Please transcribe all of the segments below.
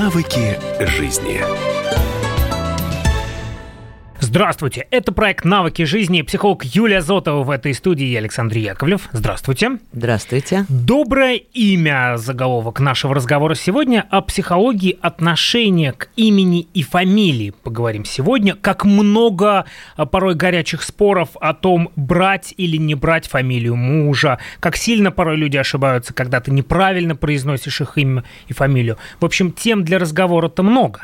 Навыки жизни. Здравствуйте, это проект «Навыки жизни» психолог Юлия Зотова в этой студии и Александр Яковлев. Здравствуйте. Здравствуйте. Доброе имя заголовок нашего разговора сегодня о психологии отношения к имени и фамилии. Поговорим сегодня, как много а, порой горячих споров о том, брать или не брать фамилию мужа, как сильно порой люди ошибаются, когда ты неправильно произносишь их имя и фамилию. В общем, тем для разговора-то много.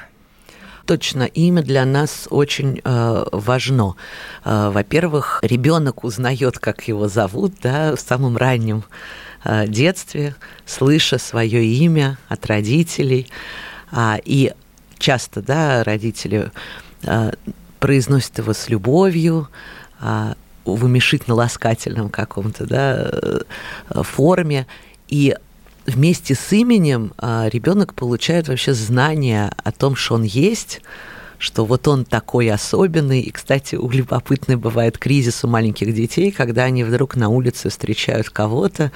Точно, имя для нас очень э, важно. Э, во-первых, ребенок узнает, как его зовут, да, в самом раннем э, детстве, слыша свое имя от родителей. А, и часто, да, родители э, произносят его с любовью, э, в уменьшительно-ласкательном каком-то да, э, форме. И вместе с именем а, ребенок получает вообще знание о том, что он есть, что вот он такой особенный. И, кстати, у любопытный бывает кризис у маленьких детей, когда они вдруг на улице встречают кого-то,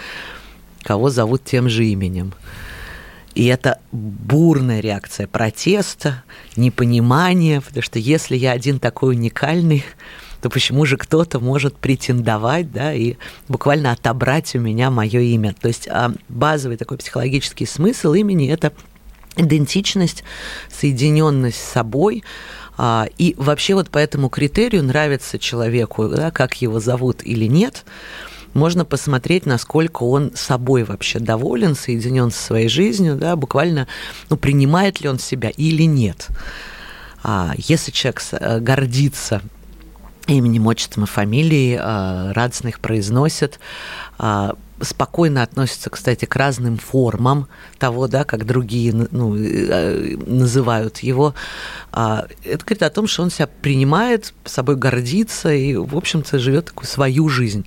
кого зовут тем же именем. И это бурная реакция протеста, непонимания, потому что если я один такой уникальный, то почему же кто-то может претендовать, да, и буквально отобрать у меня мое имя. То есть а, базовый такой психологический смысл имени – это идентичность, соединенность с собой, а, и вообще вот по этому критерию нравится человеку, да, как его зовут или нет, можно посмотреть, насколько он собой вообще доволен, соединен со своей жизнью, да, буквально, ну, принимает ли он себя или нет. А если человек э, гордится именем, отчеством и фамилией, а, радостно их произносят, а, спокойно относятся, кстати, к разным формам того, да, как другие ну, э, называют его. А, это говорит о том, что он себя принимает, собой гордится и, в общем-то, живет такую свою жизнь.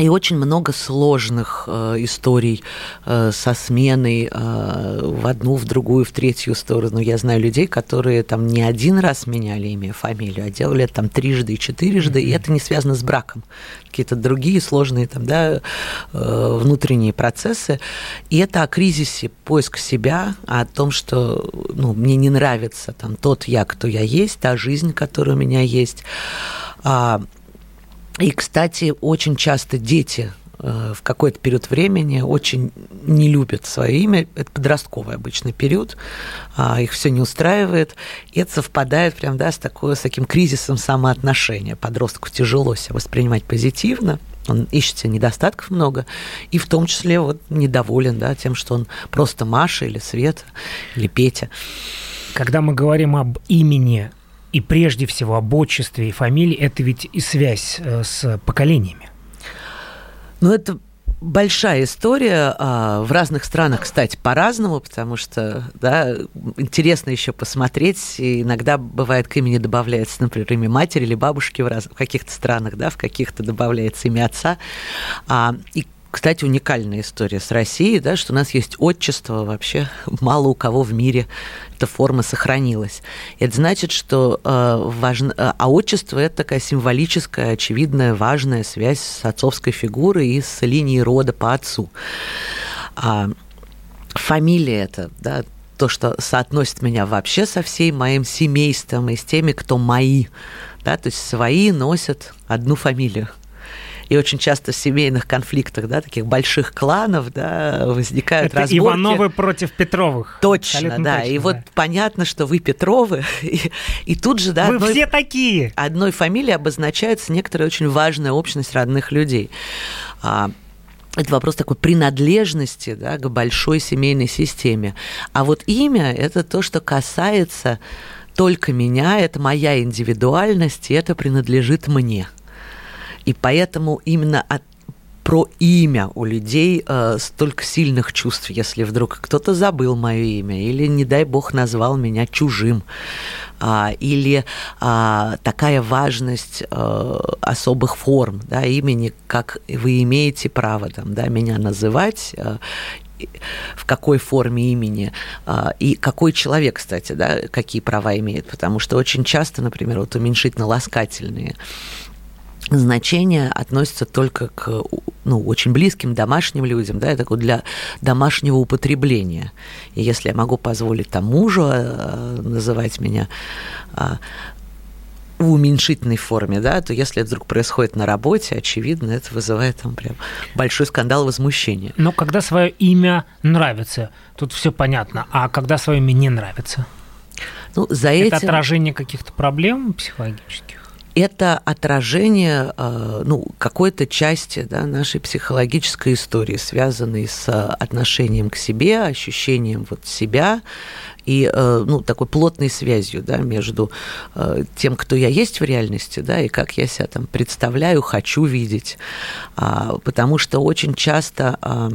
И очень много сложных э, историй э, со сменой э, в одну, в другую, в третью сторону. Я знаю людей, которые там не один раз меняли имя, фамилию, а делали это там трижды и четырежды, mm-hmm. и это не связано с браком. Какие-то другие сложные там, да, э, внутренние процессы. И это о кризисе поиска себя, о том, что ну, мне не нравится там тот я, кто я есть, та жизнь, которая у меня есть. А, и, кстати, очень часто дети э, в какой-то период времени очень не любят свое имя. Это подростковый обычный период. А, их все не устраивает. И это совпадает прям, да, с, такой, с таким кризисом самоотношения. Подростку тяжело себя воспринимать позитивно. Он ищет себе недостатков много, и в том числе вот недоволен да, тем, что он просто Маша или Света или Петя. Когда мы говорим об имени и прежде всего об отчестве и фамилии, это ведь и связь э, с поколениями. Ну, это большая история. А, в разных странах, кстати, по-разному, потому что да, интересно еще посмотреть. иногда бывает к имени добавляется, например, имя матери или бабушки в, раз... в каких-то странах, да, в каких-то добавляется имя отца. А, и кстати, уникальная история с Россией, да, что у нас есть отчество вообще мало у кого в мире эта форма сохранилась. Это значит, что э, важно, э, а отчество это такая символическая, очевидная, важная связь с отцовской фигурой и с линией рода по отцу. А фамилия это, да, то, что соотносит меня вообще со всей моим семейством и с теми, кто мои. Да, то есть свои носят одну фамилию. И очень часто в семейных конфликтах, да, таких больших кланов, да, возникают Это разборки. Ивановы против Петровых. Точно, Абсолютно да. Точно, и да. вот понятно, что вы Петровы, и, и тут же, да, вы одной, все такие. Одной фамилией обозначается некоторая очень важная общность родных людей. А, это вопрос такой принадлежности да, к большой семейной системе. А вот имя – это то, что касается только меня, это моя индивидуальность, и это принадлежит мне. И поэтому именно от про имя у людей э, столько сильных чувств, если вдруг кто-то забыл мое имя, или, не дай бог, назвал меня чужим, а, или а, такая важность а, особых форм да, имени, как вы имеете право там, да, меня называть, а, в какой форме имени и какой человек, кстати, да, какие права имеет, потому что очень часто, например, вот уменьшительно-ласкательные значение относится только к ну, очень близким, домашним людям, да, это для домашнего употребления. И если я могу позволить там мужу э, называть меня а, в уменьшительной форме, да, то если это вдруг происходит на работе, очевидно, это вызывает там прям большой скандал возмущения. Но когда свое имя нравится, тут все понятно, а когда свое имя не нравится? Ну, за это этим... отражение каких-то проблем психологических? Это отражение э, ну, какой-то части да, нашей психологической истории, связанной с отношением к себе, ощущением вот себя и э, ну, такой плотной связью да, между э, тем, кто я есть в реальности, да, и как я себя там представляю, хочу видеть. А, потому что очень часто, а,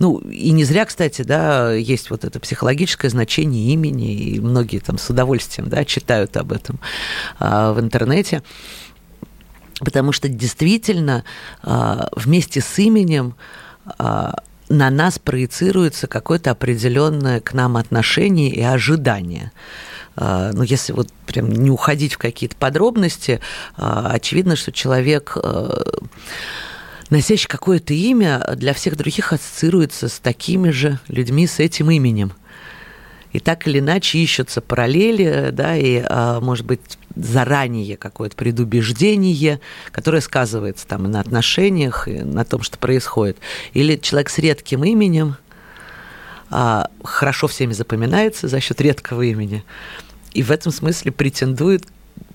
ну, и не зря, кстати, да, есть вот это психологическое значение имени, и многие там с удовольствием да, читают об этом а, в интернете. Потому что действительно вместе с именем на нас проецируется какое-то определенное к нам отношение и ожидание. А, ну, если вот прям не уходить в какие-то подробности, а, очевидно, что человек а, носящий какое-то имя, для всех других ассоциируется с такими же людьми с этим именем. И так или иначе ищутся параллели, да, и, может быть, заранее какое-то предубеждение, которое сказывается там на отношениях, и на том, что происходит. Или человек с редким именем а, хорошо всеми запоминается за счет редкого имени, и в этом смысле претендует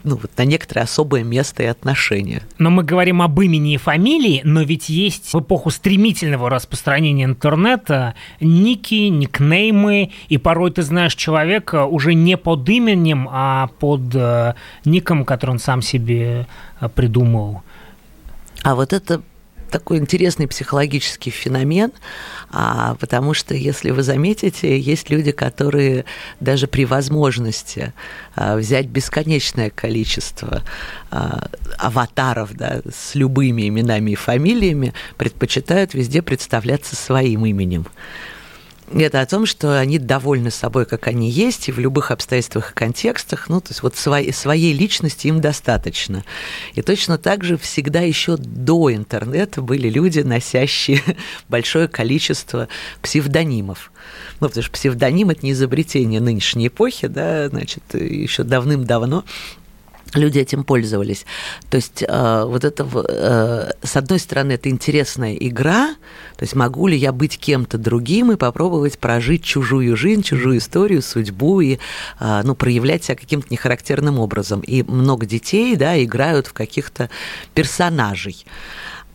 ну, вот на некоторое особое место и отношение. Но мы говорим об имени и фамилии, но ведь есть в эпоху стремительного распространения интернета ники, никнеймы, и порой ты знаешь человека уже не под именем, а под э, ником, который он сам себе э, придумал. А вот это такой интересный психологический феномен, а, потому что, если вы заметите, есть люди, которые даже при возможности а, взять бесконечное количество а, аватаров да, с любыми именами и фамилиями, предпочитают везде представляться своим именем это о том, что они довольны собой, как они есть, и в любых обстоятельствах и контекстах, ну, то есть вот своей, своей личности им достаточно. И точно так же всегда еще до интернета были люди, носящие большое количество псевдонимов. Ну, потому что псевдоним – это не изобретение нынешней эпохи, да, значит, еще давным-давно люди этим пользовались. То есть э, вот это, э, с одной стороны, это интересная игра, то есть могу ли я быть кем-то другим и попробовать прожить чужую жизнь, чужую историю, судьбу и э, ну, проявлять себя каким-то нехарактерным образом. И много детей да, играют в каких-то персонажей.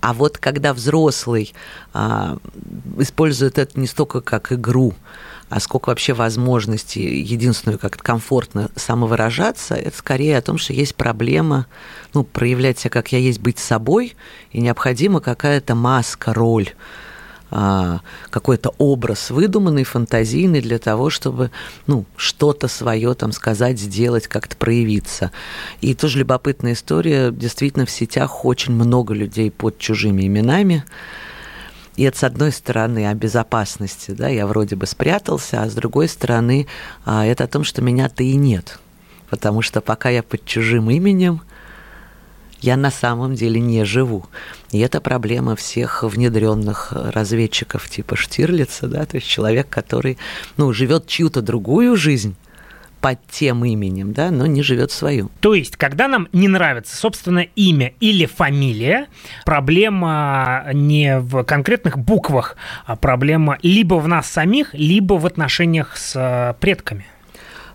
А вот когда взрослый а, использует это не столько как игру, а сколько вообще возможностей, единственную, как комфортно самовыражаться, это скорее о том, что есть проблема ну, проявлять себя, как я есть, быть собой, и необходима какая-то маска, роль а, какой-то образ выдуманный, фантазийный для того, чтобы ну, что-то свое там сказать, сделать, как-то проявиться. И тоже любопытная история. Действительно, в сетях очень много людей под чужими именами. И это, с одной стороны, о безопасности, да, я вроде бы спрятался, а с другой стороны, а, это о том, что меня-то и нет. Потому что пока я под чужим именем, я на самом деле не живу. И это проблема всех внедренных разведчиков типа Штирлица, да, то есть человек, который ну, живет чью-то другую жизнь, под тем именем, да, но не живет свою. То есть, когда нам не нравится, собственно, имя или фамилия, проблема не в конкретных буквах, а проблема либо в нас самих, либо в отношениях с э, предками.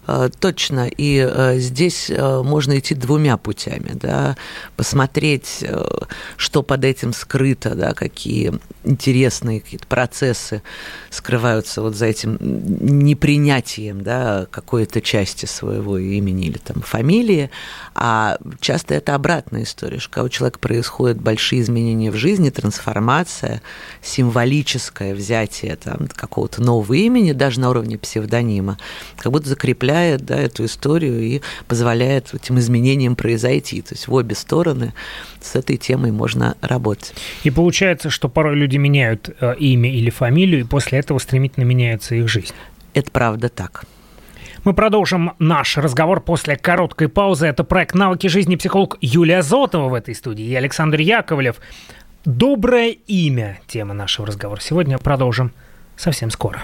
Э, точно. И э, здесь э, можно идти двумя путями, да, посмотреть, что под этим скрыто, да, какие интересные какие-то процессы скрываются вот за этим непринятием, да, какой-то части своего имени или там фамилии, а часто это обратная история, что когда у человека происходят большие изменения в жизни, трансформация, символическое взятие там какого-то нового имени, даже на уровне псевдонима, как будто закрепляет расширяет да, эту историю и позволяет этим изменениям произойти. То есть в обе стороны с этой темой можно работать. И получается, что порой люди меняют э, имя или фамилию, и после этого стремительно меняется их жизнь. Это правда так. Мы продолжим наш разговор после короткой паузы. Это проект «Навыки жизни» психолог Юлия Зотова в этой студии и Александр Яковлев Доброе имя – тема нашего разговора. Сегодня продолжим совсем скоро.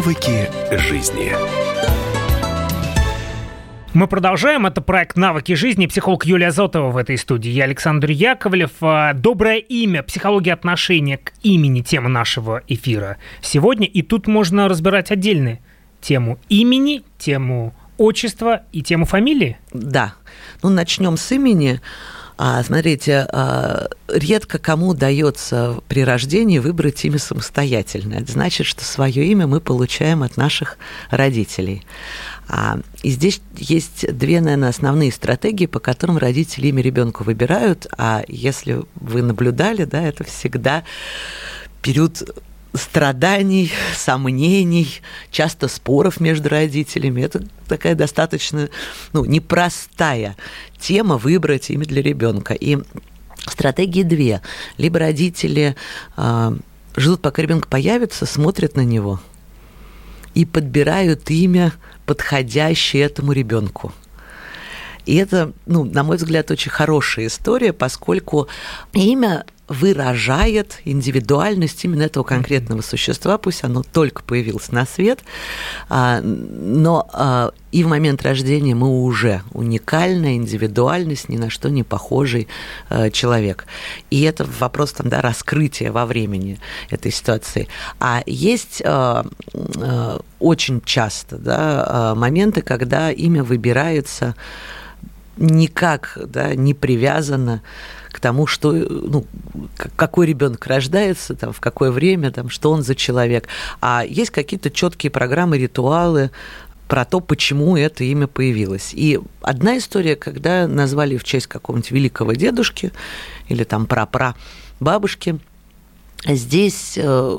Навыки жизни. Мы продолжаем. Это проект «Навыки жизни». Психолог Юлия Зотова в этой студии. Я Александр Яковлев. А, Доброе имя. Психология отношения к имени. Тема нашего эфира сегодня. И тут можно разбирать отдельные тему имени, тему отчества и тему фамилии. Да. Ну, начнем с имени. А, смотрите, а, редко кому удается при рождении выбрать имя самостоятельно. Это значит, что свое имя мы получаем от наших родителей. А, и здесь есть две, наверное, основные стратегии, по которым родители имя ребенку выбирают. А если вы наблюдали, да, это всегда период страданий, сомнений, часто споров между родителями. Это такая достаточно ну, непростая тема выбрать имя для ребенка. И стратегии две. Либо родители э, ждут, пока ребенок появится, смотрят на него и подбирают имя, подходящее этому ребенку. И это, ну, на мой взгляд, очень хорошая история, поскольку имя выражает индивидуальность именно этого конкретного существа, пусть оно только появилось на свет, а, но а, и в момент рождения мы уже уникальная индивидуальность, ни на что не похожий а, человек. И это вопрос там, да, раскрытия во времени этой ситуации. А есть очень часто да, моменты, когда имя выбирается никак да, не привязано к тому, что, ну, какой ребенок рождается, там, в какое время, там, что он за человек. А есть какие-то четкие программы, ритуалы, про то, почему это имя появилось. И одна история, когда назвали в честь какого-нибудь великого дедушки или там пра-пра бабушки, здесь э,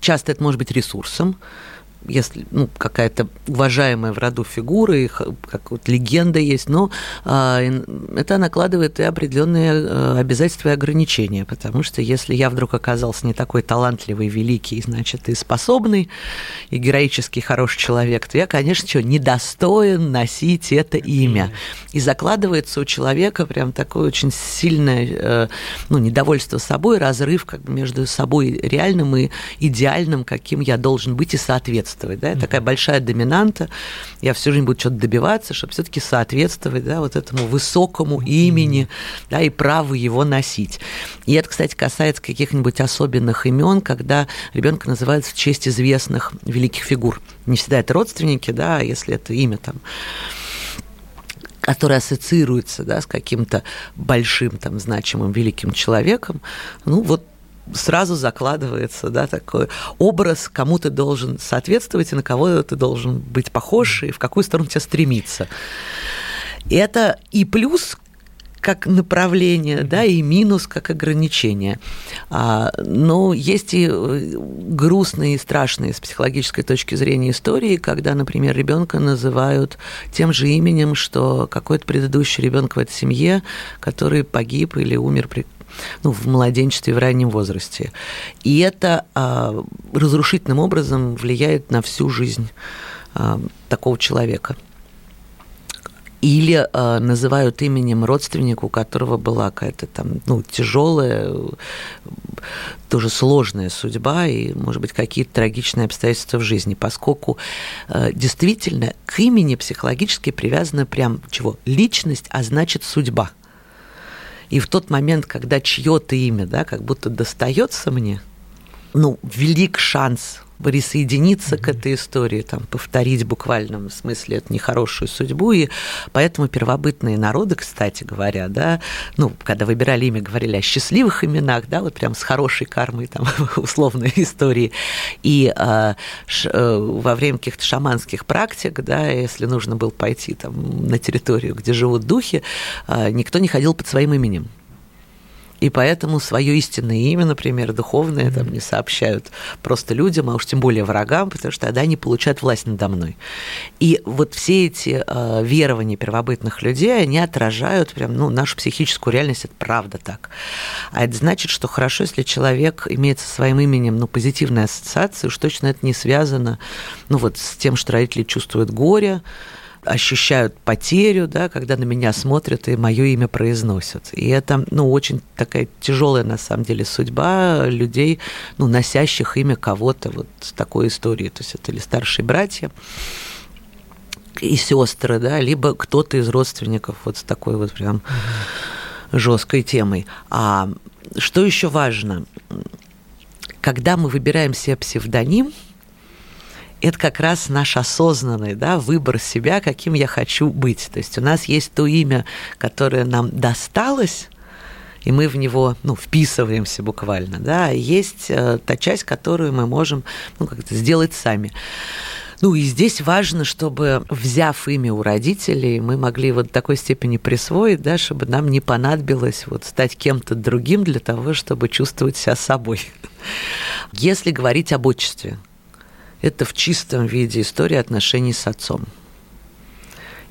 часто это может быть ресурсом, если ну, какая-то уважаемая в роду фигура, их как вот легенда есть, но э, это накладывает и определенные э, обязательства и ограничения, потому что если я вдруг оказался не такой талантливый, великий, значит, и способный, и героический хороший человек, то я, конечно, что, недостоин носить это имя. И закладывается у человека прям такое очень сильное э, ну, недовольство собой, разрыв как бы между собой реальным и идеальным, каким я должен быть и соответствовать соответствовать, да, такая большая доминанта, я всю жизнь буду что-то добиваться, чтобы все-таки соответствовать, да, вот этому высокому имени, да, и праву его носить. И это, кстати, касается каких-нибудь особенных имен, когда ребенка называют в честь известных великих фигур. Не всегда это родственники, да, если это имя там который ассоциируется да, с каким-то большим, там, значимым, великим человеком, ну вот сразу закладывается да, такой образ, кому ты должен соответствовать, и на кого ты должен быть похож, и в какую сторону тебя стремиться. Это и плюс как направление, да, и минус как ограничение. А, но есть и э, грустные и страшные с психологической точки зрения истории, когда, например, ребенка называют тем же именем, что какой-то предыдущий ребенок в этой семье, который погиб или умер при ну, в младенчестве, в раннем возрасте. И это а, разрушительным образом влияет на всю жизнь а, такого человека. Или э, называют именем родственника, у которого была какая-то там ну, тяжелая, тоже сложная судьба и, может быть, какие-то трагичные обстоятельства в жизни, поскольку э, действительно к имени психологически привязана прям чего? Личность, а значит судьба. И в тот момент, когда чье-то имя, да, как будто достается мне, ну, велик шанс присоединиться mm-hmm. к этой истории, там, повторить в буквальном смысле эту нехорошую судьбу. И поэтому первобытные народы, кстати говоря, да, ну, когда выбирали имя, говорили о счастливых именах, да, вот прям с хорошей кармой, там, условной истории. И э, ш, э, во время каких-то шаманских практик, да, если нужно было пойти там на территорию, где живут духи, э, никто не ходил под своим именем и поэтому свое истинное имя, например, духовное, там не сообщают просто людям, а уж тем более врагам, потому что тогда они получают власть надо мной. И вот все эти э, верования первобытных людей, они отражают прям, ну, нашу психическую реальность, это правда так. А это значит, что хорошо, если человек имеет со своим именем, ну, позитивные ассоциации, уж точно это не связано, ну, вот с тем, что родители чувствуют горе, ощущают потерю, да, когда на меня смотрят и мое имя произносят. И это, ну, очень такая тяжелая, на самом деле, судьба людей, ну, носящих имя кого-то вот такой историей. То есть это или старшие братья, и сестры, да, либо кто-то из родственников вот с такой вот прям жесткой темой. А что еще важно? Когда мы выбираем себе псевдоним – это как раз наш осознанный да, выбор себя, каким я хочу быть. То есть у нас есть то имя, которое нам досталось, и мы в него ну, вписываемся буквально. Да? Есть э, та часть, которую мы можем ну, как-то сделать сами. Ну и здесь важно, чтобы, взяв имя у родителей, мы могли вот в такой степени присвоить, да, чтобы нам не понадобилось вот стать кем-то другим для того, чтобы чувствовать себя собой. Если говорить об отчестве, это в чистом виде история отношений с отцом.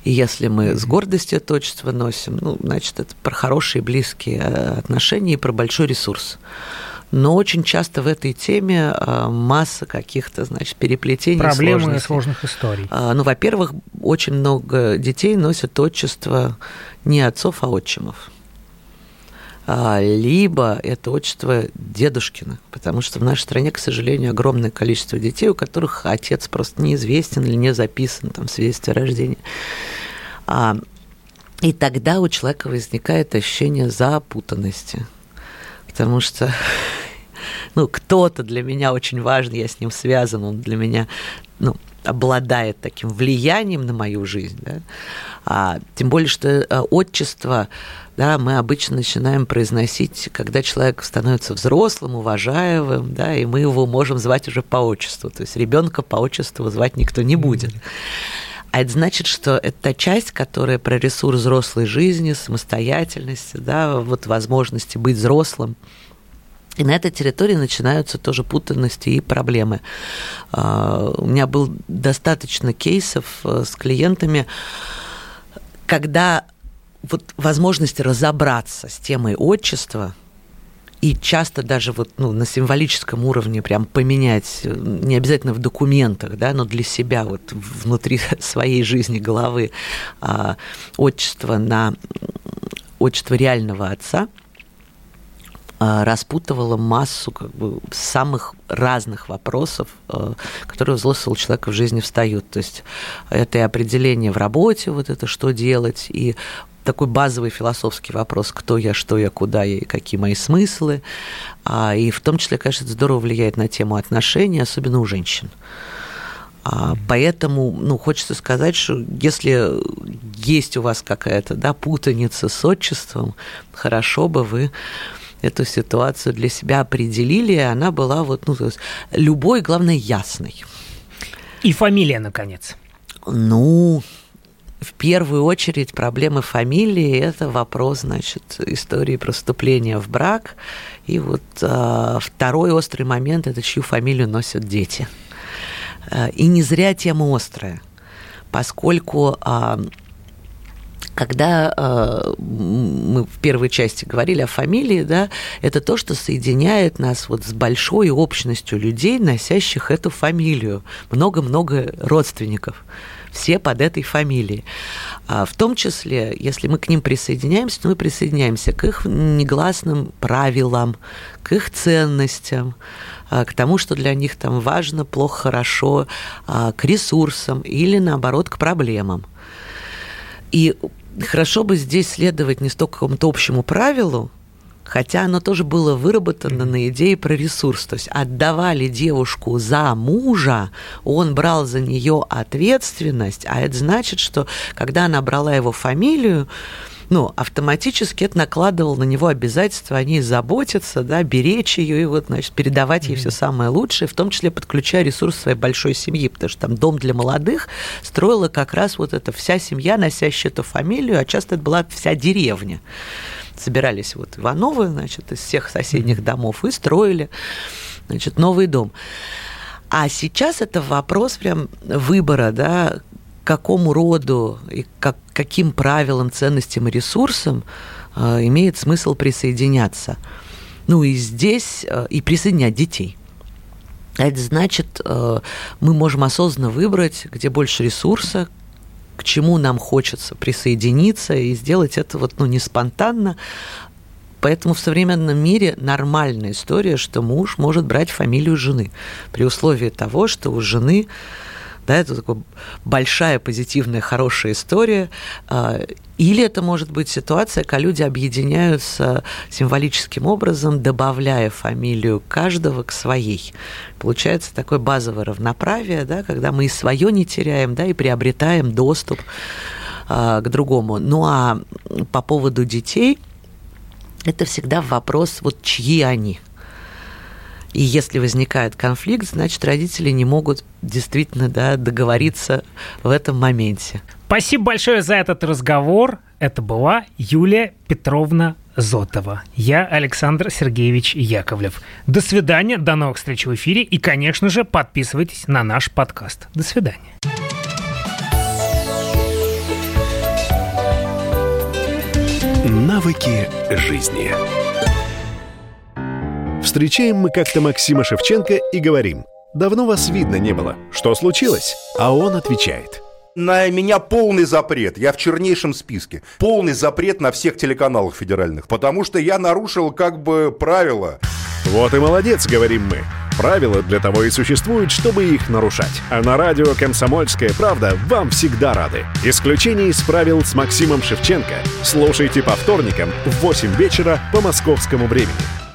И если мы с гордостью это отчество носим, ну, значит, это про хорошие близкие э, отношения и про большой ресурс. Но очень часто в этой теме э, масса каких-то, значит, переплетений, Проблемы и сложных историй. А, ну, во-первых, очень много детей носят отчество не отцов, а отчимов. А, либо это отчество дедушкина, потому что в нашей стране, к сожалению, огромное количество детей, у которых отец просто неизвестен или не записан там, в свидетельстве о рождении. А, и тогда у человека возникает ощущение запутанности, потому что ну, кто-то для меня очень важный, я с ним связан, он для меня ну, обладает таким влиянием на мою жизнь. Да? А, тем более, что э, отчество да, мы обычно начинаем произносить, когда человек становится взрослым, уважаемым, да, и мы его можем звать уже по отчеству. То есть ребенка по отчеству звать никто не будет. А это значит, что это та часть, которая про ресурс взрослой жизни, самостоятельности, да, вот возможности быть взрослым. И на этой территории начинаются тоже путанности и проблемы. А, у меня был достаточно кейсов э, с клиентами, когда вот возможность разобраться с темой отчества и часто даже вот ну, на символическом уровне прям поменять, не обязательно в документах, да, но для себя вот внутри своей жизни головы а, отчество на отчество реального отца – распутывала массу как бы, самых разных вопросов, а, которые у взрослого человека в жизни встают. То есть это и определение в работе, вот это что делать, и такой базовый философский вопрос, кто я, что я, куда я и какие мои смыслы. А, и в том числе, конечно, здорово влияет на тему отношений, особенно у женщин. Поэтому, ну, хочется сказать, что если есть у вас какая-то да, путаница с отчеством, хорошо бы вы эту ситуацию для себя определили, и она была вот, ну, то есть любой, главное, ясной. И фамилия, наконец. Ну, в первую очередь проблемы фамилии – это вопрос, значит, истории проступления в брак. И вот а, второй острый момент – это чью фамилию носят дети. А, и не зря тема острая, поскольку а, когда э, мы в первой части говорили о фамилии, да, это то, что соединяет нас вот с большой общностью людей, носящих эту фамилию. Много-много родственников все под этой фамилией. А в том числе, если мы к ним присоединяемся, то мы присоединяемся к их негласным правилам, к их ценностям, а, к тому, что для них там важно, плохо, хорошо, а, к ресурсам или, наоборот, к проблемам. И хорошо бы здесь следовать не столько какому-то общему правилу, Хотя оно тоже было выработано на идее про ресурс. То есть отдавали девушку за мужа, он брал за нее ответственность, а это значит, что когда она брала его фамилию, ну, автоматически это накладывало на него обязательства о ней заботиться, да, беречь ее и вот, значит, передавать ей mm-hmm. все самое лучшее, в том числе подключая ресурс своей большой семьи, потому что там дом для молодых строила как раз вот эта вся семья, носящая эту фамилию, а часто это была вся деревня собирались вот Ивановы, значит, из всех соседних домов и строили, значит, новый дом. А сейчас это вопрос прям выбора, да, какому роду и как, каким правилам, ценностям и ресурсам э, имеет смысл присоединяться. Ну и здесь э, и присоединять детей. Это значит, э, мы можем осознанно выбрать, где больше ресурса, к чему нам хочется присоединиться и сделать это вот, ну, не спонтанно. Поэтому в современном мире нормальная история, что муж может брать фамилию жены при условии того, что у жены да, это такая большая, позитивная, хорошая история. А, или это может быть ситуация, когда люди объединяются символическим образом, добавляя фамилию каждого к своей. Получается такое базовое равноправие, да, когда мы и свое не теряем, да, и приобретаем доступ а, к другому. Ну а по поводу детей, это всегда вопрос, вот чьи они – и если возникает конфликт, значит, родители не могут действительно да, договориться в этом моменте. Спасибо большое за этот разговор. Это была Юлия Петровна Зотова. Я Александр Сергеевич Яковлев. До свидания, до новых встреч в эфире. И, конечно же, подписывайтесь на наш подкаст. До свидания. Навыки жизни. Встречаем мы как-то Максима Шевченко и говорим, «Давно вас видно не было. Что случилось?» А он отвечает – на меня полный запрет. Я в чернейшем списке. Полный запрет на всех телеканалах федеральных. Потому что я нарушил как бы правила. Вот и молодец, говорим мы. Правила для того и существуют, чтобы их нарушать. А на радио «Комсомольская правда» вам всегда рады. Исключение из правил с Максимом Шевченко. Слушайте по вторникам в 8 вечера по московскому времени.